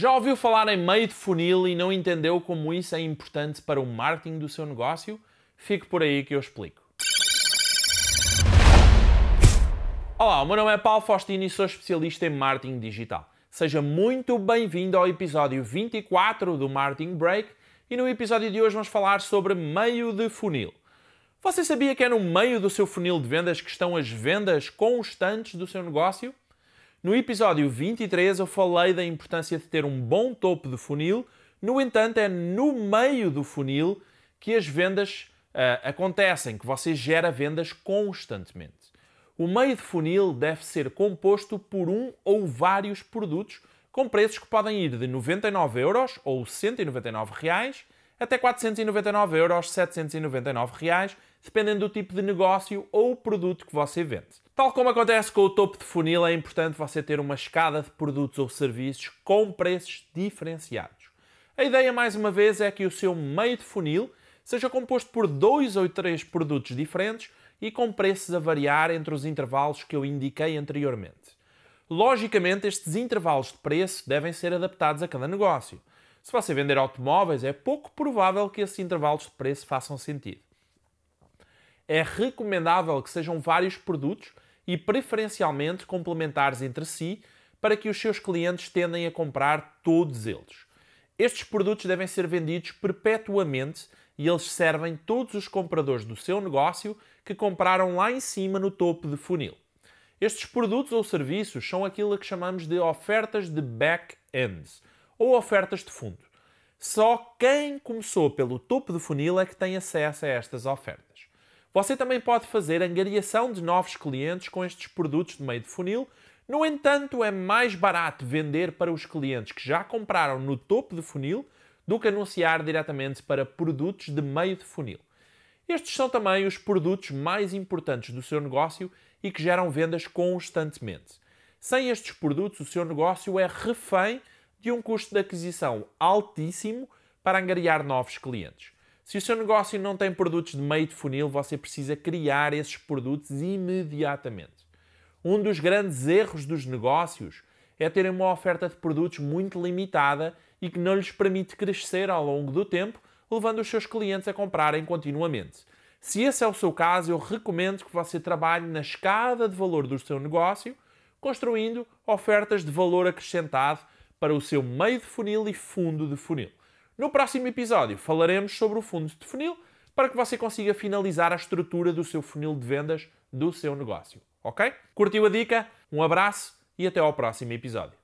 Já ouviu falar em meio de funil e não entendeu como isso é importante para o marketing do seu negócio? Fique por aí que eu explico. Olá, o meu nome é Paulo Faustino e sou especialista em marketing digital. Seja muito bem-vindo ao episódio 24 do Marketing Break e no episódio de hoje vamos falar sobre meio de funil. Você sabia que é no meio do seu funil de vendas que estão as vendas constantes do seu negócio? No episódio 23 eu falei da importância de ter um bom topo de funil, no entanto, é no meio do funil que as vendas uh, acontecem, que você gera vendas constantemente. O meio de funil deve ser composto por um ou vários produtos com preços que podem ir de 99 euros ou 199 reais até 499 euros, 799 reais, dependendo do tipo de negócio ou produto que você vende. Tal como acontece com o topo de funil, é importante você ter uma escada de produtos ou serviços com preços diferenciados. A ideia, mais uma vez, é que o seu meio de funil seja composto por dois ou três produtos diferentes e com preços a variar entre os intervalos que eu indiquei anteriormente. Logicamente, estes intervalos de preço devem ser adaptados a cada negócio. Se você vender automóveis, é pouco provável que esses intervalos de preço façam sentido. É recomendável que sejam vários produtos e preferencialmente complementares entre si para que os seus clientes tendem a comprar todos eles. Estes produtos devem ser vendidos perpetuamente e eles servem todos os compradores do seu negócio que compraram lá em cima no topo de funil. Estes produtos ou serviços são aquilo que chamamos de ofertas de back-ends ou ofertas de fundo. Só quem começou pelo topo de funil é que tem acesso a estas ofertas. Você também pode fazer angariação de novos clientes com estes produtos de meio de funil. No entanto, é mais barato vender para os clientes que já compraram no topo de funil do que anunciar diretamente para produtos de meio de funil. Estes são também os produtos mais importantes do seu negócio e que geram vendas constantemente. Sem estes produtos, o seu negócio é refém de um custo de aquisição altíssimo para angariar novos clientes. Se o seu negócio não tem produtos de meio de funil, você precisa criar esses produtos imediatamente. Um dos grandes erros dos negócios é terem uma oferta de produtos muito limitada e que não lhes permite crescer ao longo do tempo, levando os seus clientes a comprarem continuamente. Se esse é o seu caso, eu recomendo que você trabalhe na escada de valor do seu negócio, construindo ofertas de valor acrescentado para o seu meio de funil e fundo de funil. No próximo episódio falaremos sobre o fundo de funil para que você consiga finalizar a estrutura do seu funil de vendas do seu negócio. Ok? Curtiu a dica? Um abraço e até ao próximo episódio.